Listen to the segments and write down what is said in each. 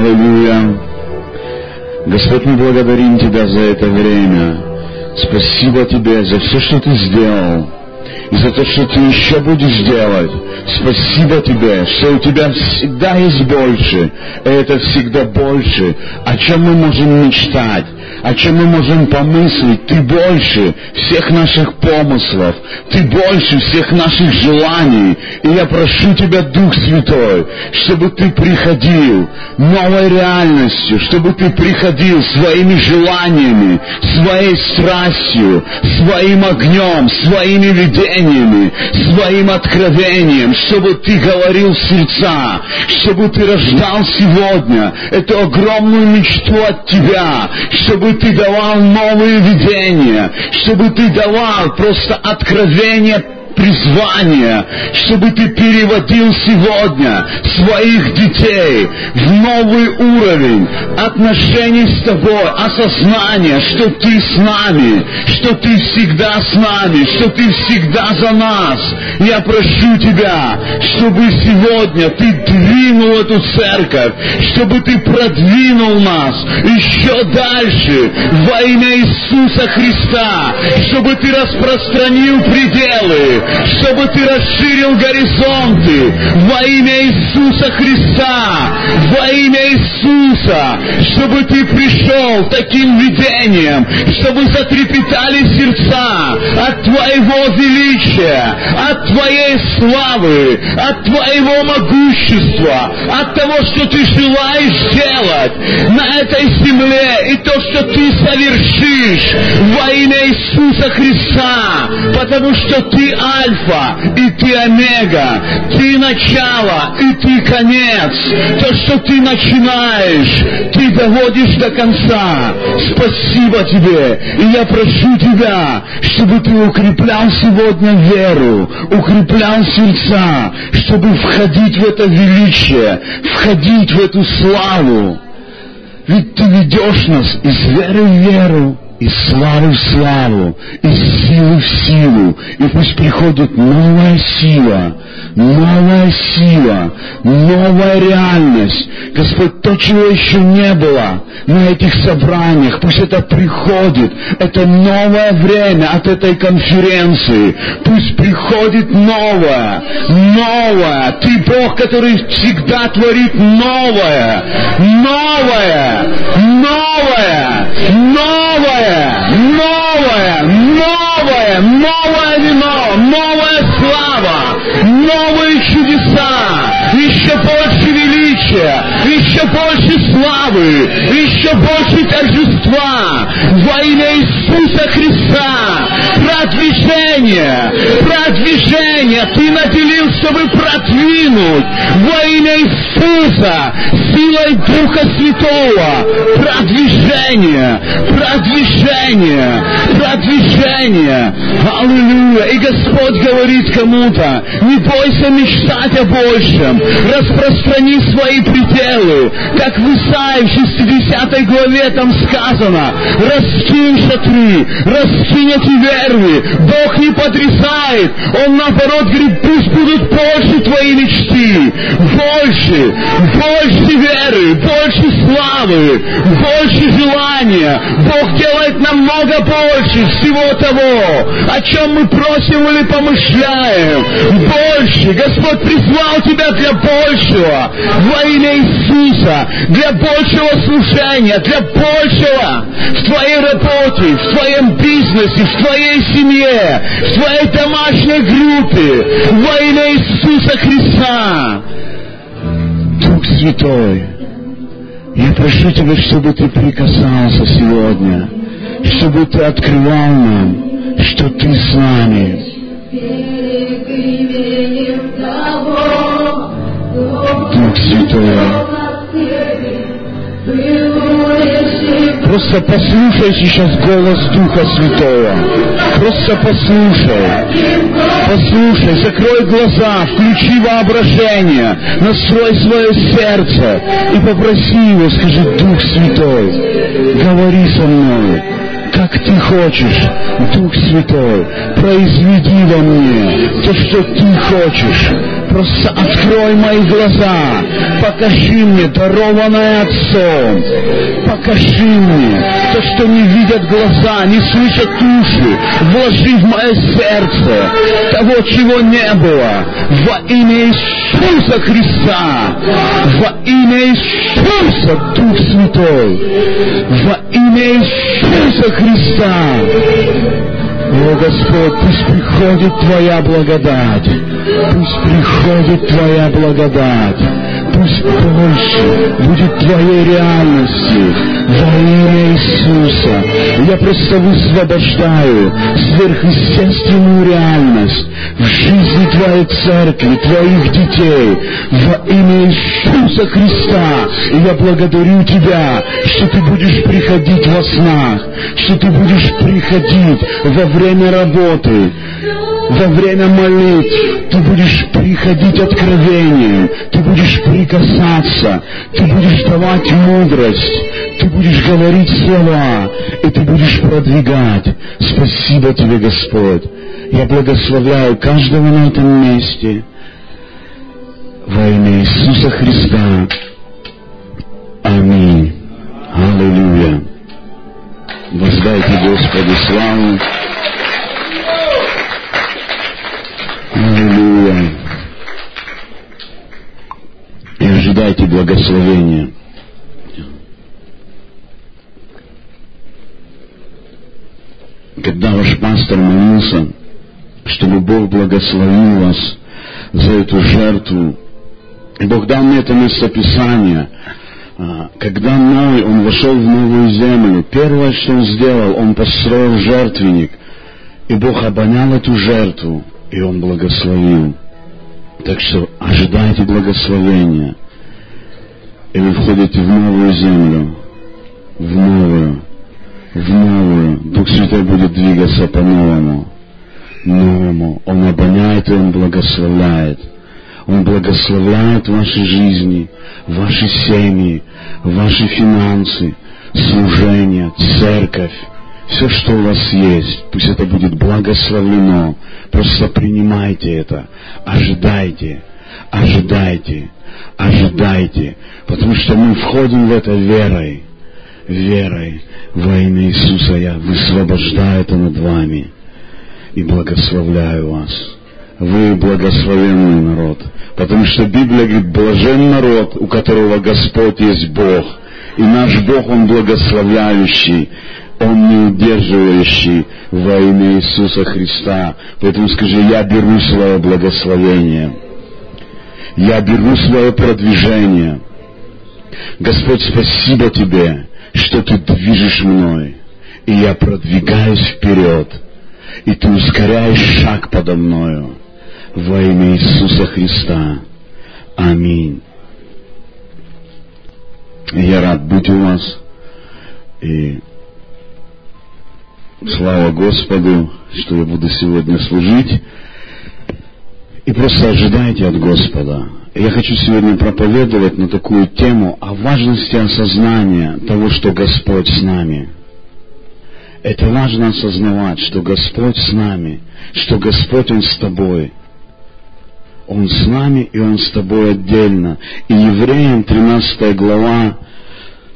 Аллилуйя. Господь, мы благодарим Тебя за это время. Спасибо Тебе за все, что Ты сделал. И за то, что Ты еще будешь делать. Спасибо Тебе, что у Тебя всегда есть больше. И это всегда больше, о чем мы можем мечтать о чем мы можем помыслить. Ты больше всех наших помыслов. Ты больше всех наших желаний. И я прошу Тебя, Дух Святой, чтобы Ты приходил новой реальностью, чтобы Ты приходил своими желаниями, своей страстью, своим огнем, своими видениями, своим откровением, чтобы Ты говорил сердца, чтобы Ты рождал сегодня эту огромную мечту от Тебя, чтобы ты давал новые видения, чтобы ты давал просто откровение призвание, чтобы ты переводил сегодня своих детей в новый уровень отношений с тобой, осознания, что ты с нами, что ты всегда с нами, что ты всегда за нас. Я прошу тебя, чтобы сегодня ты двинул эту церковь, чтобы ты продвинул нас еще дальше во имя Иисуса Христа, чтобы ты распространил пределы, чтобы ты расширил горизонты во имя Иисуса Христа, во имя Иисуса, чтобы ты пришел таким видением, чтобы затрепетали сердца от Твоего величия, от Твоей славы, от Твоего могущества, от того, что Ты желаешь делать на этой земле и то, что Ты совершишь во имя Иисуса Христа, потому что Ты Альфа, и ты Омега, ты начало, и ты конец. То, что ты начинаешь, ты доводишь до конца. Спасибо тебе. И я прошу тебя, чтобы ты укреплял сегодня веру, укреплял сердца, чтобы входить в это величие, входить в эту славу. Ведь ты ведешь нас из веры в веру, из славы в славу, из силы в силу. И пусть приходит новая сила, новая сила, новая реальность. Господь, то, чего еще не было на этих собраниях, пусть это приходит. Это новое время от этой конференции. Пусть приходит новое, новое. Ты Бог, который всегда творит новое, новое, новое, новое новое, новое, новое вино, новая слава, новые чудеса, еще больше величия, еще больше славы, еще больше торжества во имя Иисуса Христа. Продвижение, продвижение Ты наделил, чтобы продвинуть во имя Иисуса силой Духа Святого. Продвижение, продвижение, продвижение. Аллилуйя. И Господь говорит кому-то, не бойся мечтать о большем, распространи свои пределы, как в Исаии в 60 главе там сказано, раскинь шатры, раскинь эти верви, Бог не потрясает, Он наоборот говорит, пусть будут больше твои мечты, больше, больше веры, больше славы, больше желания. Бог делает намного больше всего того, о чем мы просим или помышляем. Больше. Господь призвал тебя для большего во имя Иисуса, для большего служения, для большего в твоей работе, в твоем бизнесе, в твоей семье, в твоей домашней группе во имя Иисуса Христа. Дух Святой, я прошу Тебя, чтобы Ты прикасался сегодня, чтобы Ты открывал нам, что Ты с нами. Дух Святой, Просто послушай сейчас голос Духа Святого. Просто послушай. Послушай, закрой глаза, включи воображение, настрой свое сердце и попроси его, скажи, Дух Святой, говори со мной как ты хочешь, Дух Святой, произведи во мне то, что ты хочешь, Просто открой мои глаза, покажи мне дарованное Отцом, покажи мне то, что не видят глаза, не слышат уши, вложи в мое сердце того, чего не было, во имя Иисуса Христа, во имя Иисуса, Дух Святой, во имя Иисуса Христа. О, Господь, пусть приходит Твоя благодать, пусть приходит Твоя благодать, пусть больше будет Твоей реальности во имя Иисуса. Я просто высвобождаю сверхъестественную реальность в жизни Твоей церкви, Твоих детей во имя Иисуса Христа. И я благодарю Тебя, что Ты будешь приходить во снах, что Ты будешь приходить во время работы, во время молитв, ты будешь приходить откровением, ты будешь прикасаться, ты будешь давать мудрость, ты будешь говорить слова, и ты будешь продвигать. Спасибо тебе, Господь. Я благословляю каждого на этом месте во имя Иисуса Христа. Аминь. Аллилуйя. Воздайте Господу славу. Аллилуйя. И ожидайте благословения. Когда ваш пастор молился, чтобы Бог благословил вас за эту жертву, Бог дал мне это местописание, а, когда Ной, он вошел в новую землю, первое, что он сделал, он построил жертвенник, и Бог обонял эту жертву, и Он благословил. Так что ожидайте благословения, и вы входите в новую землю, в новую, в новую. Дух Святой будет двигаться по-новому, новому. Он обоняет и Он благословляет. Он благословляет ваши жизни, ваши семьи, ваши финансы, служение, церковь, все, что у вас есть, пусть это будет благословлено. Просто принимайте это, ожидайте, ожидайте, ожидайте, потому что мы входим в это верой, верой во имя Иисуса. Я высвобождаю это над вами. И благословляю вас. Вы благословенный народ, потому что Библия говорит, блажен народ, у которого Господь есть Бог, и наш Бог, Он благословляющий, он не удерживающий во имя Иисуса Христа. Поэтому скажи, я беру свое благословение. Я беру свое продвижение. Господь, спасибо Тебе, что Ты движешь мной. И я продвигаюсь вперед. И Ты ускоряешь шаг подо мною. Во имя Иисуса Христа. Аминь. Я рад быть у вас. И Слава Господу, что я буду сегодня служить. И просто ожидайте от Господа. Я хочу сегодня проповедовать на такую тему о важности осознания того, что Господь с нами. Это важно осознавать, что Господь с нами, что Господь Он с тобой. Он с нами, и Он с тобой отдельно. И Евреям 13 глава,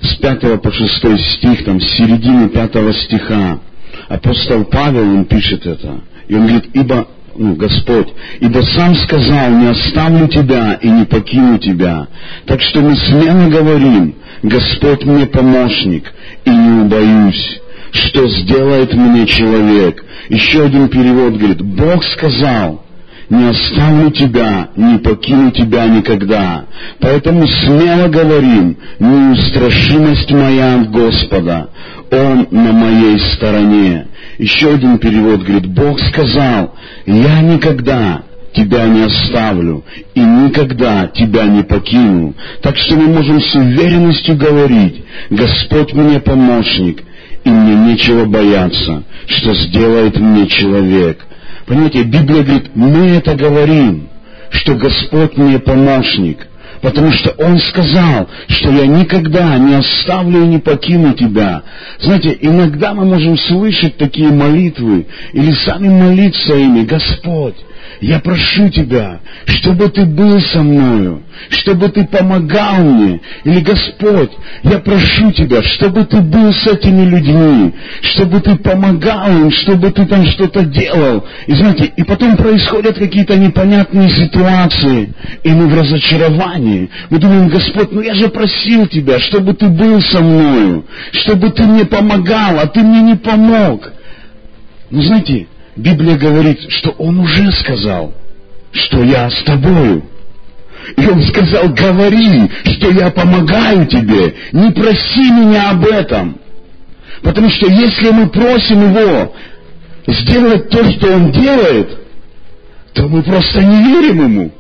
с 5 по 6 стих, там, с середины 5 стиха, апостол Павел, он пишет это, и он говорит, ибо, ну, Господь, ибо сам сказал, не оставлю тебя и не покину тебя. Так что мы смело говорим, Господь мне помощник, и не убоюсь что сделает мне человек. Еще один перевод говорит, Бог сказал, не оставлю тебя, не покину тебя никогда. Поэтому смело говорим, неустрашимость моя от Господа. Он на моей стороне. Еще один перевод говорит, Бог сказал, я никогда тебя не оставлю и никогда тебя не покину. Так что мы можем с уверенностью говорить, Господь мне помощник, и мне нечего бояться, что сделает мне человек. Понимаете, Библия говорит, мы это говорим, что Господь мне помощник – потому что Он сказал, что я никогда не оставлю и не покину тебя. Знаете, иногда мы можем слышать такие молитвы или сами молиться ими, Господь, я прошу Тебя, чтобы Ты был со мною, чтобы Ты помогал мне. Или, Господь, я прошу Тебя, чтобы Ты был с этими людьми, чтобы Ты помогал им, чтобы Ты там что-то делал. И знаете, и потом происходят какие-то непонятные ситуации, и мы в разочаровании. Мы думаем, Господь, ну я же просил Тебя, чтобы Ты был со мною, чтобы Ты мне помогал, а Ты мне не помог. Но знаете, Библия говорит, что Он уже сказал, что я с тобою. И Он сказал, говори, что я помогаю тебе, не проси меня об этом. Потому что если мы просим Его сделать то, что Он делает, то мы просто не верим Ему,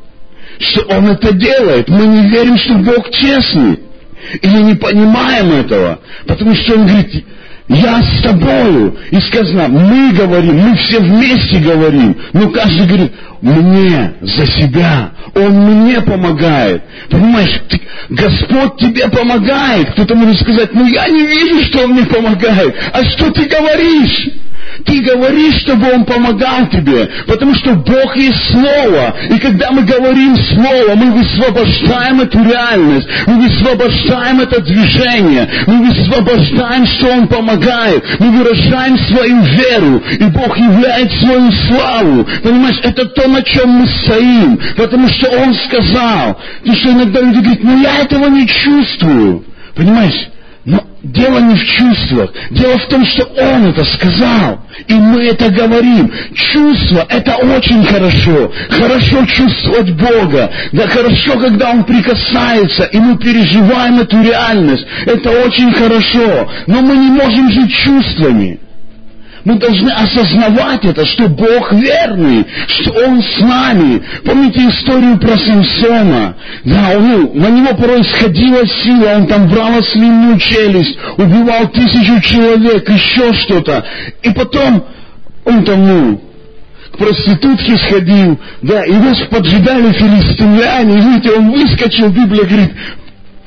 что Он это делает. Мы не верим, что Бог честный. Или не понимаем этого. Потому что Он говорит, я с тобою. И сказано, мы говорим, мы все вместе говорим. Но каждый говорит, мне за себя. Он мне помогает. Понимаешь, ты, Господь тебе помогает. Кто-то может сказать, ну я не вижу, что Он мне помогает. А что ты говоришь? Ты говоришь, чтобы Он помогал тебе, потому что Бог есть Слово. И когда мы говорим Слово, мы высвобождаем эту реальность, мы высвобождаем это движение, мы высвобождаем, что Он помогает, мы выражаем свою веру, и Бог являет свою славу. Понимаешь, это то, на чем мы стоим, потому что Он сказал. Потому что иногда люди говорят, ну я этого не чувствую. Понимаешь? Но дело не в чувствах. Дело в том, что Он это сказал. И мы это говорим. Чувство – это очень хорошо. Хорошо чувствовать Бога. Да хорошо, когда Он прикасается, и мы переживаем эту реальность. Это очень хорошо. Но мы не можем жить чувствами. Мы должны осознавать это, что Бог верный, что Он с нами. Помните историю про Самсона? Да, он, на него порой сходила сила, он там брал ослинную челюсть, убивал тысячу человек, еще что-то. И потом он там, ну, к проститутке сходил, да, его поджидали филистимляне, и видите, он выскочил, Библия говорит,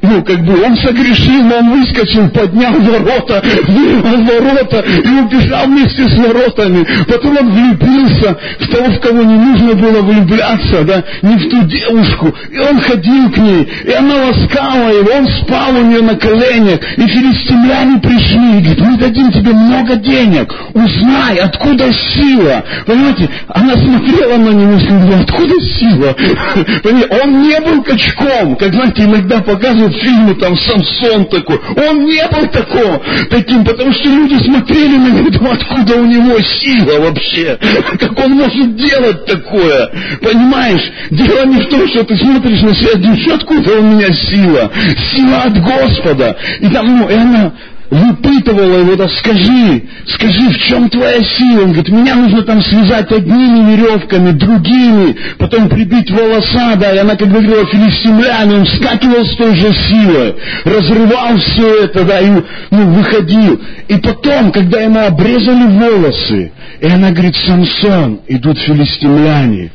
ну, как бы он согрешил, он выскочил, поднял ворота, вырвал ворота и убежал вместе с воротами. Потом он влюбился в того, в кого не нужно было влюбляться, да, не в ту девушку. И он ходил к ней, и она ласкала его, он спал у нее на коленях. И филистимляне пришли и говорят, мы дадим тебе много денег, узнай, откуда сила. Понимаете, она смотрела на него и сказала, откуда сила? Понимаете, он не был качком, как, знаете, иногда показывают в фильме там Самсон такой. Он не был такого, таким, потому что люди смотрели на него, откуда у него сила вообще, как он может делать такое. Понимаешь, дело не в том, что ты смотришь на себя, думаешь, откуда у меня сила. Сила от Господа. И там, ну, и она выпытывала его, да скажи, скажи, в чем твоя сила? Он говорит, меня нужно там связать одними веревками, другими, потом прибить волоса, да, и она, как говорила, филистимляне, он вскакивал с той же силой, разрывал все это, да, и ну, выходил. И потом, когда ему обрезали волосы, и она говорит, Самсон, идут филистимляне,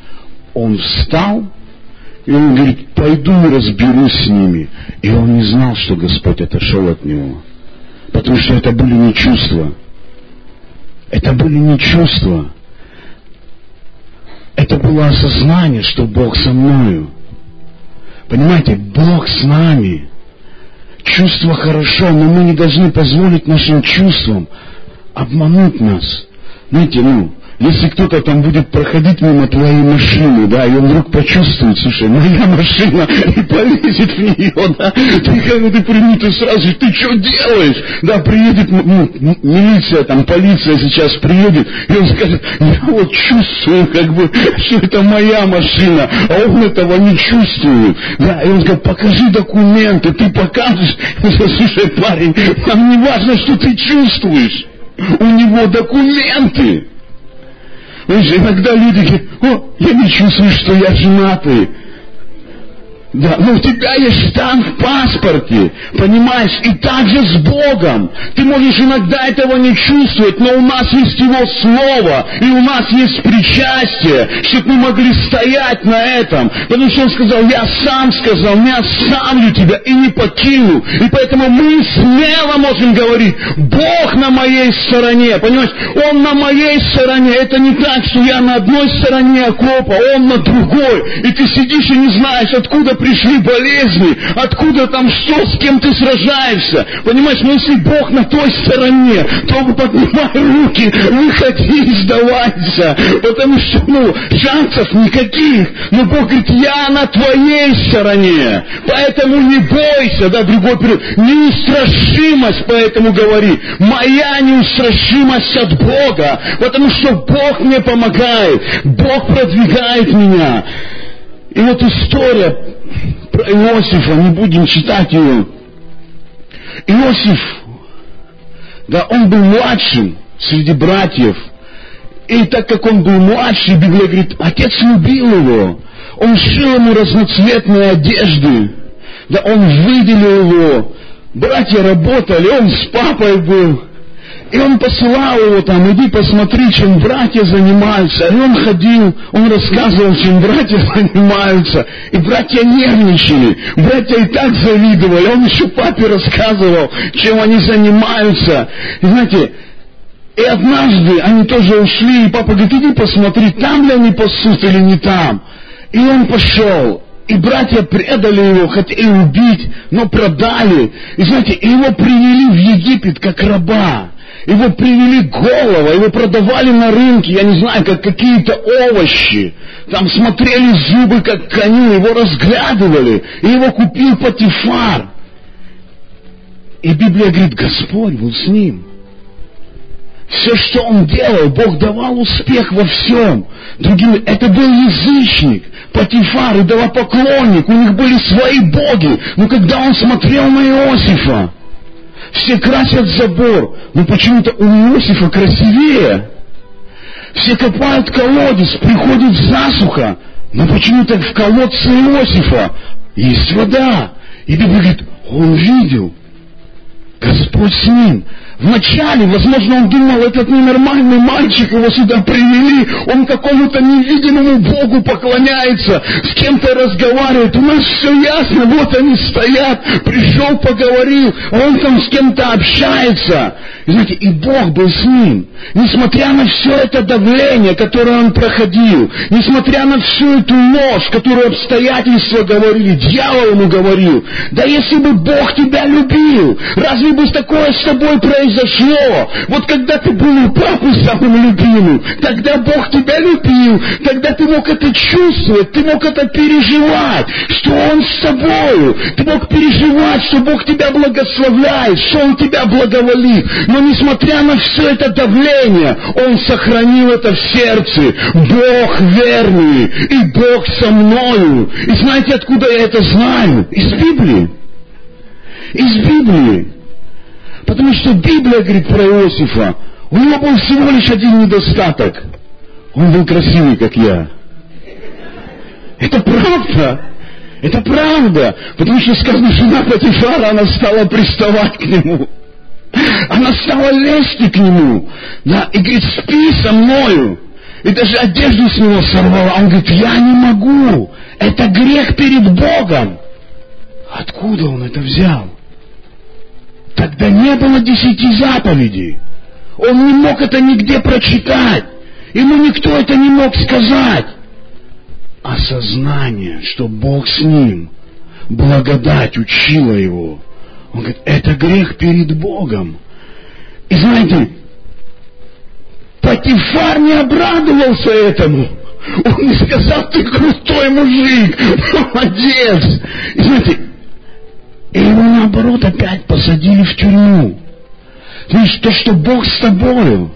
он встал, и он говорит, пойду разберусь с ними. И он не знал, что Господь отошел от него. Потому что это были не чувства. Это были не чувства. Это было осознание, что Бог со мною. Понимаете, Бог с нами. Чувство хорошо, но мы не должны позволить нашим чувствам обмануть нас. Знаете, ну, если кто-то там будет проходить мимо твоей машины, да, и он вдруг почувствует, слушай, моя машина, и полезет в нее, да, ты когда ты примут, ты сразу, ты что делаешь? Да, приедет ну, милиция, там, полиция сейчас приедет, и он скажет, я вот чувствую, как бы, что это моя машина, а он этого не чувствует. Да, и он скажет, покажи документы, ты покажешь, слушай, парень, нам не важно, что ты чувствуешь. У него документы. Знаешь, иногда люди говорят, о, я не чувствую, что я женатый. Да, но у тебя есть штамп в паспорте, понимаешь, и также с Богом. Ты можешь иногда этого не чувствовать, но у нас есть Его Слово, и у нас есть причастие, чтобы мы могли стоять на этом. Потому что Он сказал, я сам сказал, не оставлю тебя и не покину. И поэтому мы смело можем говорить, Бог на моей стороне, понимаешь, Он на моей стороне. Это не так, что я на одной стороне окопа, Он на другой. И ты сидишь и не знаешь, откуда пришли болезни, откуда там что, с кем ты сражаешься. Понимаешь, но если Бог на той стороне, то поднимай руки, выходи сдавайся. Потому что, ну, шансов никаких. Но Бог говорит, я на твоей стороне. Поэтому не бойся, да, другой период. Неустрашимость, поэтому говори. Моя неустрашимость от Бога. Потому что Бог мне помогает. Бог продвигает меня. И вот история про Иосифа, не будем читать ее. Иосиф, да, он был младшим среди братьев. И так как он был младший, Библия говорит, отец любил его. Он шил ему разноцветные одежды. Да, он выделил его. Братья работали, он с папой был. И он посылал его там, иди посмотри, чем братья занимаются. И он ходил, он рассказывал, чем братья занимаются. И братья нервничали. Братья и так завидовали. Он еще папе рассказывал, чем они занимаются. И знаете, и однажды они тоже ушли, и папа говорит, иди посмотри, там ли они пасут или не там. И он пошел. И братья предали его, хотели убить, но продали. И знаете, его привели в Египет как раба. Его привели голова, его продавали на рынке, я не знаю, как какие-то овощи. Там смотрели зубы, как коню, его разглядывали. И его купил Патифар. И Библия говорит, Господь был с ним. Все, что он делал, Бог давал успех во всем. Другими, это был язычник, Патифар, идолопоклонник, у них были свои боги. Но когда он смотрел на Иосифа, все красят забор, но почему-то у Иосифа красивее. Все копают колодец, приходит засуха, но почему-то в колодце Иосифа есть вода. И Библия говорит, он видел, Господь с ним. Вначале, возможно, он думал, этот ненормальный мальчик, его сюда привели, он какому-то невидимому Богу поклоняется, с кем-то разговаривает, у нас все ясно, вот они стоят, пришел, поговорил, а он там с кем-то общается. И знаете, и Бог был с ним. Несмотря на все это давление, которое он проходил, несмотря на всю эту ложь, которую обстоятельства говорили, дьявол ему говорил, да если бы Бог тебя любил, разве бы такое с тобой произошло? Вот когда ты был у папы самым любимым, тогда Бог тебя любил, тогда ты мог это чувствовать, ты мог это переживать, что Он с тобою, ты мог переживать, что Бог тебя благословляет, что Он тебя благоволит. Но несмотря на все это давление, он сохранил это в сердце. Бог верный, и Бог со мною. И знаете, откуда я это знаю? Из Библии. Из Библии. Потому что Библия говорит про Иосифа, у него был всего лишь один недостаток. Он был красивый, как я. Это правда. Это правда. Потому что сказано, жена Патифара, она стала приставать к нему. Она стала лезть к нему, да, и говорит, спи со мною. И даже одежду с него сорвала. Он говорит, я не могу. Это грех перед Богом. Откуда он это взял? Тогда не было десяти заповедей. Он не мог это нигде прочитать. Ему никто это не мог сказать. Осознание, что Бог с ним, благодать учила его – он говорит, это грех перед Богом. И знаете, Патифар не обрадовался этому. Он не сказал, ты крутой мужик, молодец. И знаете, и его наоборот опять посадили в тюрьму. Знаешь, то, что Бог с тобою,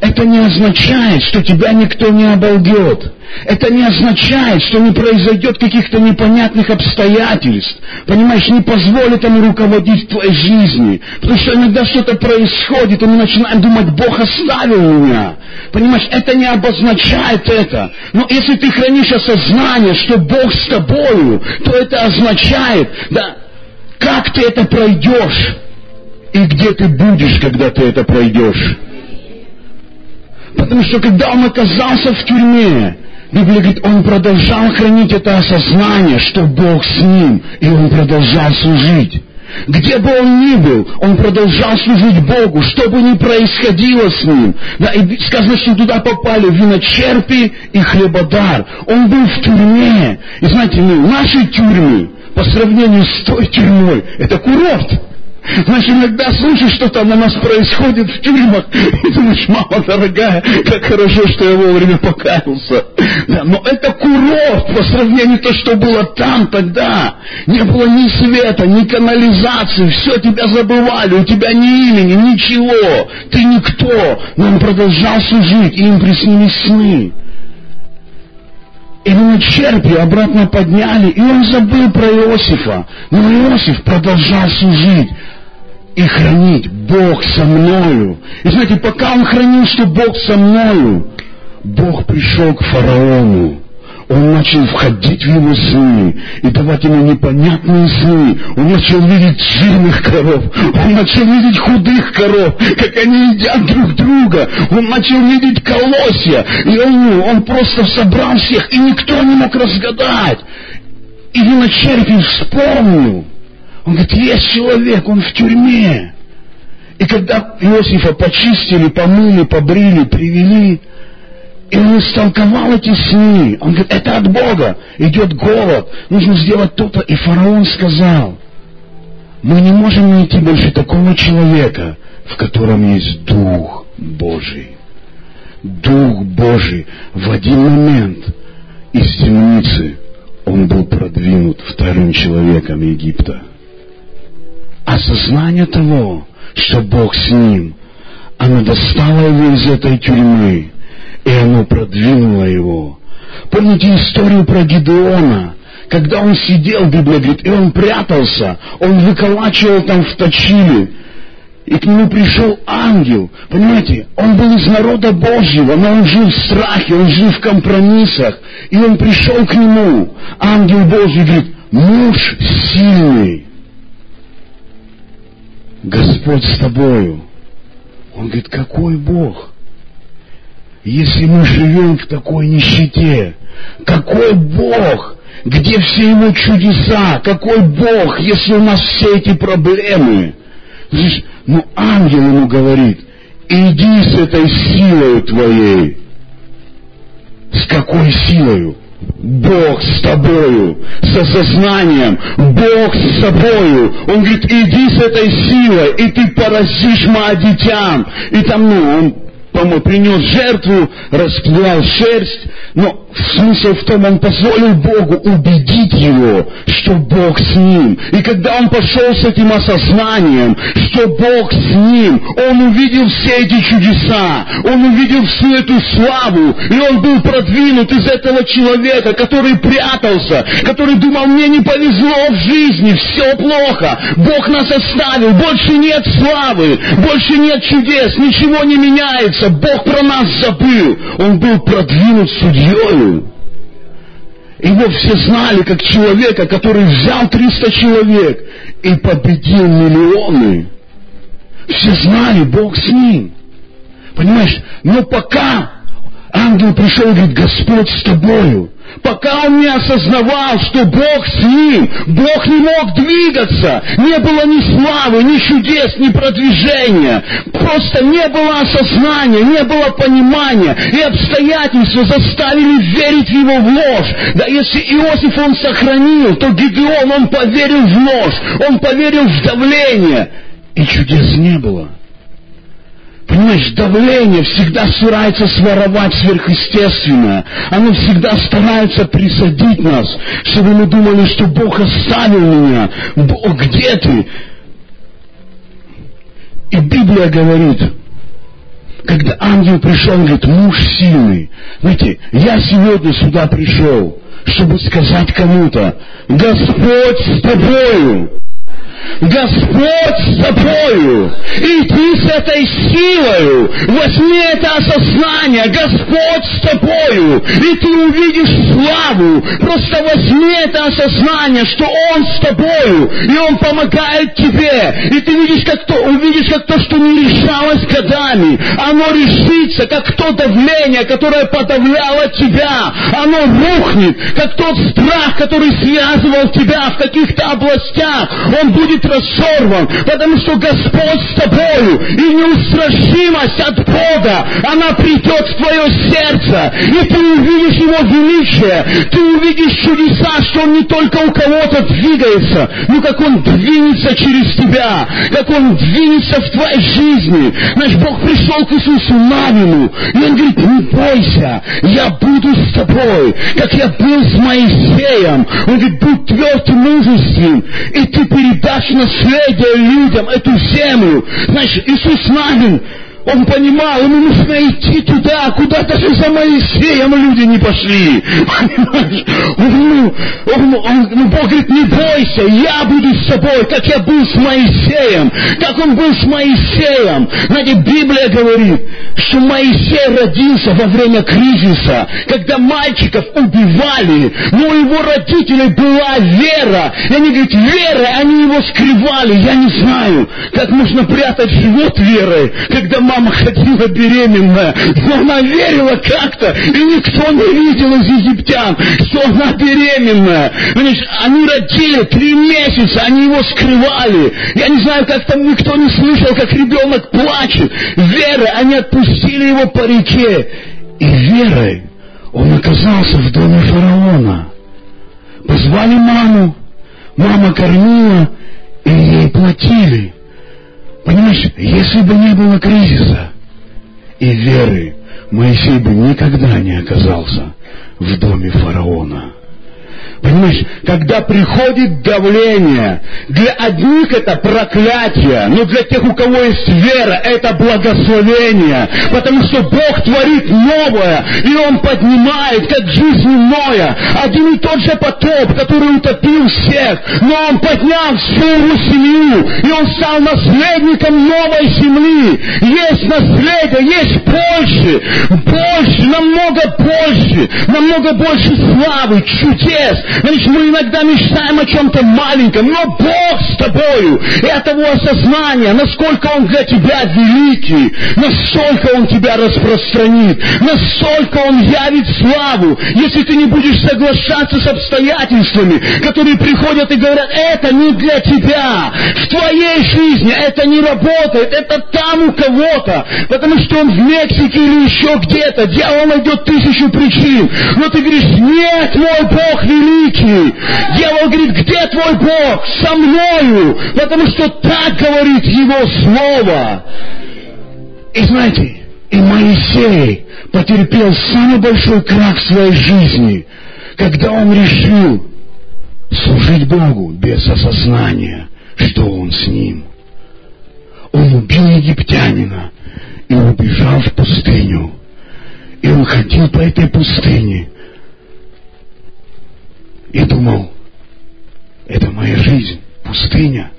это не означает, что тебя никто не оболгет. Это не означает, что не произойдет каких-то непонятных обстоятельств. Понимаешь, не позволит ему руководить твоей жизни. Потому что иногда что-то происходит, и мы начинаем думать, Бог оставил меня. Понимаешь, это не обозначает это. Но если ты хранишь осознание, что Бог с тобою, то это означает, да, как ты это пройдешь и где ты будешь, когда ты это пройдешь. Потому что когда он оказался в тюрьме, Библия говорит, он продолжал хранить это осознание, что Бог с ним, и он продолжал служить. Где бы он ни был, он продолжал служить Богу, что бы ни происходило с ним. Да, и сказано, что туда попали виночерпи и хлебодар. Он был в тюрьме. И знаете, ну, наши тюрьмы, по сравнению с той тюрьмой, это курорт. Значит, иногда слушаешь, что там у нас происходит в тюрьмах, и думаешь, мама дорогая, как хорошо, что я вовремя покаялся. Да, но это курорт по сравнению с то, что было там тогда. Не было ни света, ни канализации, все тебя забывали, у тебя ни имени, ничего. Ты никто. Но он продолжал служить, и им приснились сны. На черпи обратно подняли, и он забыл про Иосифа. Но Иосиф продолжал служить и хранить. Бог со мною. И знаете, пока он хранил, что Бог со мною, Бог пришел к фараону. Он начал входить в его сны и давать ему непонятные сны. Он начал видеть жирных коров. Он начал видеть худых коров, как они едят друг друга. Он начал видеть колосья. И он, он просто собрал всех, и никто не мог разгадать. И виночерпий вспомнил. Он говорит, есть человек, он в тюрьме. И когда Иосифа почистили, помыли, побрили, привели, и он истолковал эти сны. Он говорит, это от Бога. Идет голод. Нужно сделать то-то. И фараон сказал, мы не можем найти больше такого человека, в котором есть Дух Божий. Дух Божий в один момент из темницы он был продвинут вторым человеком Египта. Осознание того, что Бог с ним, оно достало его из этой тюрьмы и оно продвинуло его. Помните историю про Гидеона? Когда он сидел, Библия говорит, и он прятался, он выколачивал там в точиле, и к нему пришел ангел. Понимаете, он был из народа Божьего, но он жил в страхе, он жил в компромиссах. И он пришел к нему. Ангел Божий говорит, муж сильный. Господь с тобою. Он говорит, какой Бог? Если мы живем в такой нищете, какой Бог, где все Его чудеса, какой Бог, если у нас все эти проблемы? Знаешь, ну ангел ему говорит, иди с этой силой твоей. С какой силою? Бог с тобою, с осознанием, Бог с собою. Он говорит, иди с этой силой, и ты поразишь моадитян. И там, ну, он по-моему, принес жертву, расплевал шерсть, но смысл в том, он позволил Богу убедить его, что Бог с ним. И когда он пошел с этим осознанием, что Бог с ним, он увидел все эти чудеса, он увидел всю эту славу, и он был продвинут из этого человека, который прятался, который думал, мне не повезло в жизни, все плохо, Бог нас оставил, больше нет славы, больше нет чудес, ничего не меняется, Бог про нас забыл. Он был продвинут судьей. Его все знали как человека, который взял 300 человек и победил миллионы. Все знали, Бог с ним. Понимаешь? Но пока ангел пришел и говорит, Господь с тобою, Пока он не осознавал, что Бог с ним, Бог не мог двигаться, не было ни славы, ни чудес, ни продвижения. Просто не было осознания, не было понимания, и обстоятельства заставили верить его в ложь. Да если Иосиф он сохранил, то Гедеон он поверил в ложь, он поверил в давление, и чудес не было. Понимаешь, давление всегда старается своровать сверхъестественное. Оно всегда старается присадить нас, чтобы мы думали, что Бог оставил меня. Бог, где ты? И Библия говорит, когда ангел пришел, он говорит, муж сильный. Знаете, я сегодня сюда пришел, чтобы сказать кому-то, Господь с тобою. Господь с тобою. И ты с этой силою возьми это осознание. Господь с тобою. И ты увидишь славу. Просто возьми это осознание, что Он с тобою. И Он помогает тебе. И ты видишь, как то, увидишь, как то, что не решалось годами. Оно решится, как то давление, которое подавляло тебя. Оно рухнет, как тот страх, который связывал тебя в каких-то областях. Он будет разорван, потому что Господь с тобою, и неустрашимость от Бога, она придет в твое сердце, и ты увидишь Его величие, ты увидишь чудеса, что Он не только у кого-то двигается, но как Он двинется через тебя, как Он двинется в твоей жизни. Наш Бог пришел к Иисусу Навину, и Он говорит, не бойся, я буду с тобой, как я был с Моисеем. Он говорит, будь тверд и мужествен, и ты передашь наследие людям, эту землю. Значит, Иисус Навин, он понимал, ему нужно идти туда, куда даже за Моисеем люди не пошли. Понимаешь? Он, он, он, ну, Бог говорит, не бойся, я буду с тобой, как я был с Моисеем. Как он был с Моисеем. Знаете, Библия говорит, что Моисей родился во время кризиса, когда мальчиков убивали, но у его родителей была вера. И они говорят, верой они его скрывали. Я не знаю, как можно прятать живот верой, когда мама ходила беременная, но она верила как-то, и никто не видел из египтян, что она беременная. Понимаешь, они родили три месяца, они его скрывали. Я не знаю, как там никто не слышал, как ребенок плачет. Веры, они отпустили его по реке. И верой он оказался в доме фараона. Позвали маму, мама кормила, и ей платили. Понимаешь, если бы не было кризиса и веры, Моисей бы никогда не оказался в доме фараона. Понимаешь, когда приходит давление, для одних это проклятие, но для тех, у кого есть вера, это благословение. Потому что Бог творит новое, и Он поднимает, как жизненное. Один и тот же потоп, который утопил всех, но Он поднял всю его семью, и Он стал наследником новой земли. Есть наследие, есть больше, больше, намного больше, намного больше славы, чудес, Значит, мы иногда мечтаем о чем-то маленьком, но Бог с тобою. И от того осознания, насколько Он для тебя великий, настолько Он тебя распространит, настолько Он явит славу, если ты не будешь соглашаться с обстоятельствами, которые приходят и говорят, это не для тебя, в твоей жизни это не работает, это там у кого-то, потому что он в Мексике или еще где-то, дьявол найдет тысячу причин, но ты говоришь, нет, мой Бог великий, великий. Дьявол говорит, где твой Бог? Со мною. Потому что так говорит его слово. И знаете, и Моисей потерпел самый большой крах в своей жизни, когда он решил служить Богу без осознания, что он с ним. Он убил египтянина и убежал в пустыню. И он ходил по этой пустыне, и думал, это моя жизнь, пустыня.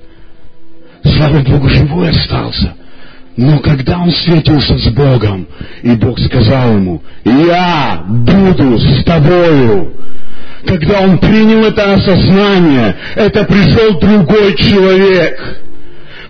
Слава Богу, живой остался. Но когда он встретился с Богом, и Бог сказал ему, я буду с тобою, когда он принял это осознание, это пришел другой человек.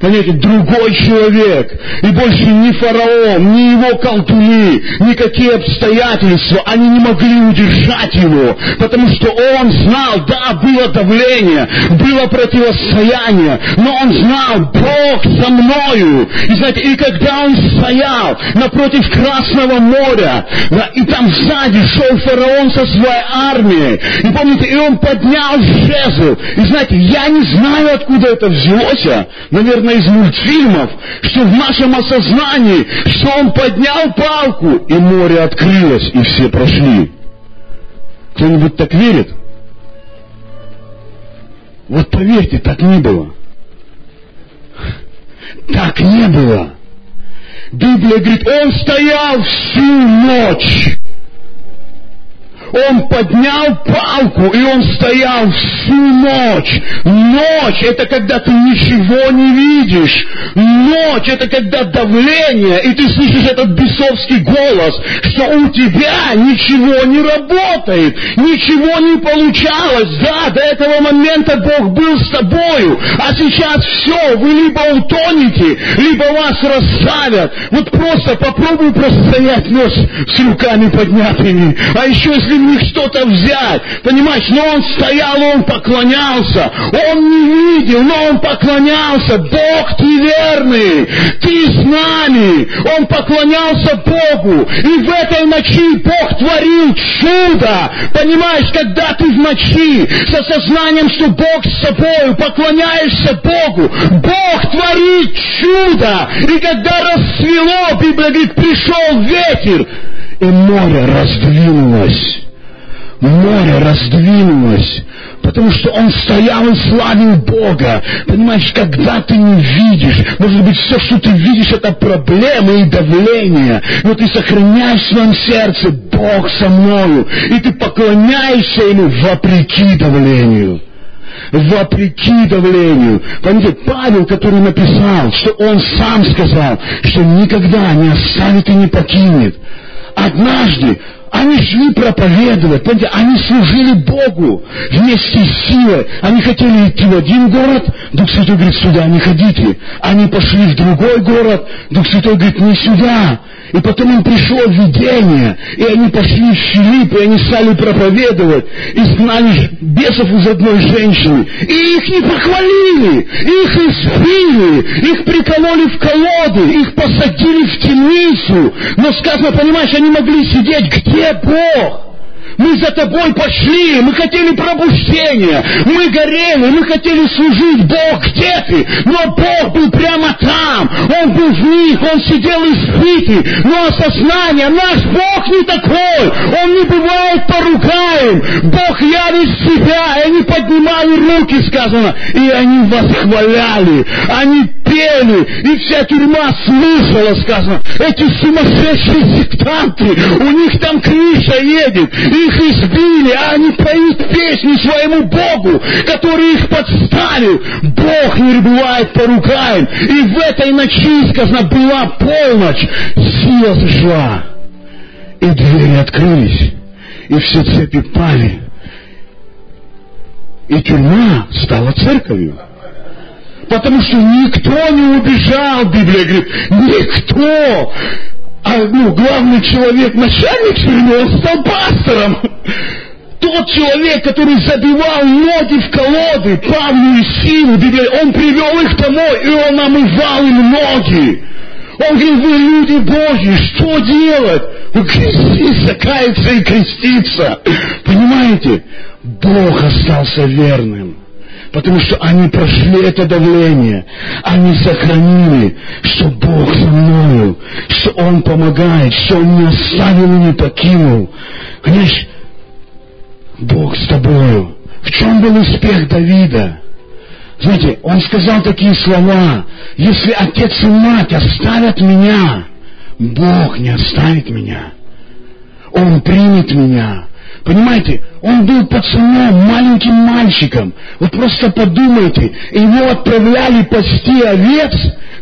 Понимаете, другой человек. И больше ни фараон, ни его колдуны, никакие обстоятельства, они не могли удержать его. Потому что он знал, да, было давление, было противостояние, но он знал, Бог со мною. И знаете, и когда он стоял напротив Красного моря, да, и там сзади шел фараон со своей армией, и помните, и он поднял жезл. И знаете, я не знаю, откуда это взялось, наверное, из мультфильмов, что в нашем осознании, что он поднял палку, и море открылось, и все прошли. Кто-нибудь так верит? Вот поверьте, так не было. Так не было. Библия говорит, он стоял всю ночь. Он поднял палку, и он стоял всю ночь. Ночь — это когда ты ничего не видишь. Ночь — это когда давление, и ты слышишь этот бесовский голос, что у тебя ничего не работает, ничего не получалось. Да, до этого момента Бог был с тобою, а сейчас все, вы либо утонете, либо вас расставят. Вот просто попробуй просто стоять нос с руками поднятыми. А еще если них что-то взять. Понимаешь, но он стоял, он поклонялся. Он не видел, но он поклонялся. Бог, ты верный, ты с нами. Он поклонялся Богу. И в этой ночи Бог творил чудо. Понимаешь, когда ты в ночи со сознанием, что Бог с собой, поклоняешься Богу, Бог творит чудо. И когда расцвело, Библия говорит, пришел ветер, и море раздвинулось море раздвинулось, потому что он стоял и славил Бога. Понимаешь, когда ты не видишь, может быть, все, что ты видишь, это проблемы и давление, но ты сохраняешь в своем сердце Бог со мною, и ты поклоняешься Ему вопреки давлению вопреки давлению. Помните, Павел, который написал, что он сам сказал, что никогда не оставит и не покинет. Однажды они шли проповедовать, понимаете, они служили Богу вместе с силой. Они хотели идти в один город, Дух Святой говорит, сюда не ходите. Они пошли в другой город, Дух Святой говорит, не сюда. И потом им пришло видение, и они пошли в Филипп, и они стали проповедовать, и знали бесов из одной женщины. И их не похвалили, их избили, их прикололи в колоды, их посадили в темницу. Но сказано, понимаешь, они могли сидеть, где Бог? Мы за тобой пошли, мы хотели пробуждения, мы горели, мы хотели служить. Бог, где ты? Но Бог был прямо там, Он был в них, Он сидел испитый. Но осознание, наш Бог не такой, Он не бывает поругаем. Бог явит себя, и они поднимали руки, сказано, и они восхваляли, они пели, и вся тюрьма слышала, сказано, эти сумасшедшие сектанты, у них там крыша едет, их избили, а они поют песни своему Богу, который их подставил. Бог не бывает поругаем. И в этой ночи, сказано, была полночь, сила зашла, и двери открылись, и все цепи пали. И тюрьма стала церковью. Потому что никто не убежал, Библия говорит, никто а ну, главный человек, начальник тюрьмы, он стал пастором. Тот человек, который забивал ноги в колоды, Павлу и Силу, он привел их домой, и он омывал им ноги. Он говорит, вы люди Божьи, что делать? Вы креститься, каяться и креститься. Понимаете? Бог остался верным потому что они прошли это давление, они сохранили, что Бог со мною, что Он помогает, что Он не оставил и не покинул. Понимаешь, Бог с тобою. В чем был успех Давида? Знаете, он сказал такие слова, если отец и мать оставят меня, Бог не оставит меня. Он примет меня. Понимаете, он был пацаном, маленьким мальчиком. Вот просто подумайте, его отправляли пасти овец,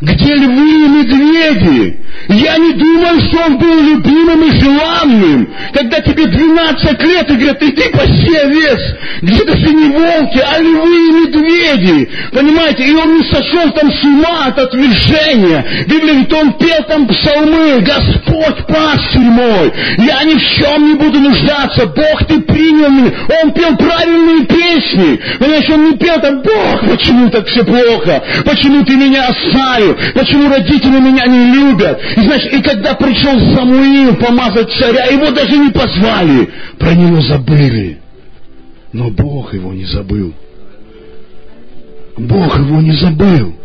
где львы и медведи. Я не думаю, что он был любимым и желанным. Когда тебе 12 лет и говорят, иди паси овец, где-то же не волки, а львы и медведи. Понимаете, и он не сошел там с ума от отвержения. Библия говорит, он пел там псалмы, Господь пастырь мой, я ни в чем не буду нуждаться, Бог ты принял меня. Он пел правильные песни. Понимаешь, он не пел там, Бог, почему так все плохо? Почему ты меня оставил? Почему родители меня не любят? И знаешь, и когда пришел Самуил помазать царя, его даже не позвали. Про него забыли. Но Бог его не забыл. Бог его не забыл.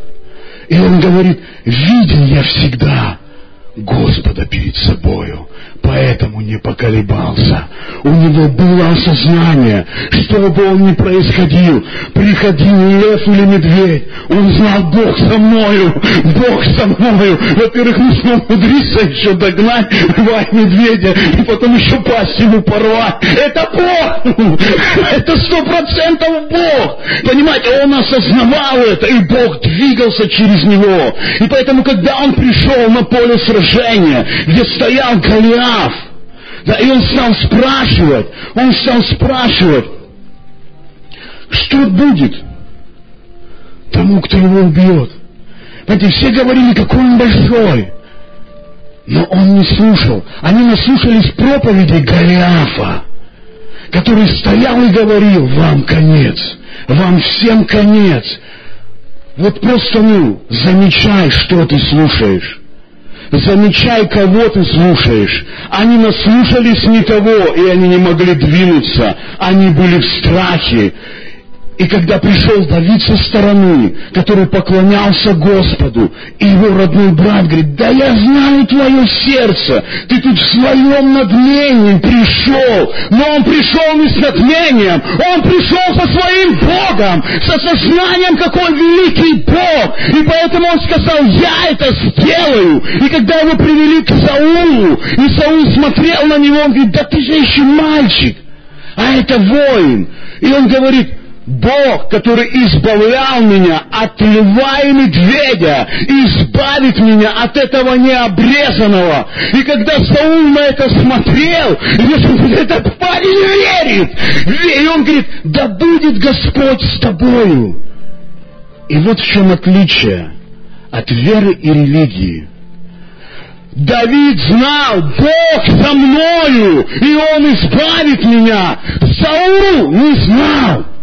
И он говорит, видел я всегда Господа перед собою. Поэтому не поколебался. У него было осознание, что бы он ни происходил, приходил лев или медведь, он знал, Бог со мною, Бог со мною. Во-первых, нужно умудриться еще догнать льва и медведя, и потом еще пасть ему порвать. Это Бог! Это сто процентов Бог! Понимаете, он осознавал это, и Бог двигался через него. И поэтому, когда он пришел на поле сражения, где стоял Голиаф, да, и он стал спрашивать, он стал спрашивать, что будет тому, кто его убьет. Понимаете, все говорили, какой он большой. Но он не слушал. Они наслушались проповеди Голиафа, который стоял и говорил, вам конец, вам всем конец. Вот просто, ну, замечай, что ты слушаешь. Замечай, кого ты слушаешь. Они наслушались не того, и они не могли двинуться. Они были в страхе. И когда пришел Давид со стороны, который поклонялся Господу, и его родной брат говорит, да я знаю твое сердце, ты тут в своем надмении пришел, но он пришел не с надмением, он пришел со своим Богом, со сознанием, какой великий Бог, и поэтому он сказал, я это сделаю. И когда его привели к Саулу, и Саул смотрел на него, он говорит, да ты же еще мальчик, а это воин. И он говорит, Бог, который избавлял меня от льва и медведя, избавит меня от этого необрезанного. И когда Саул на это смотрел, этот парень верит. И он говорит, да будет Господь с тобою. И вот в чем отличие от веры и религии. Давид знал, Бог со мною, и Он избавит меня. Саул не знал.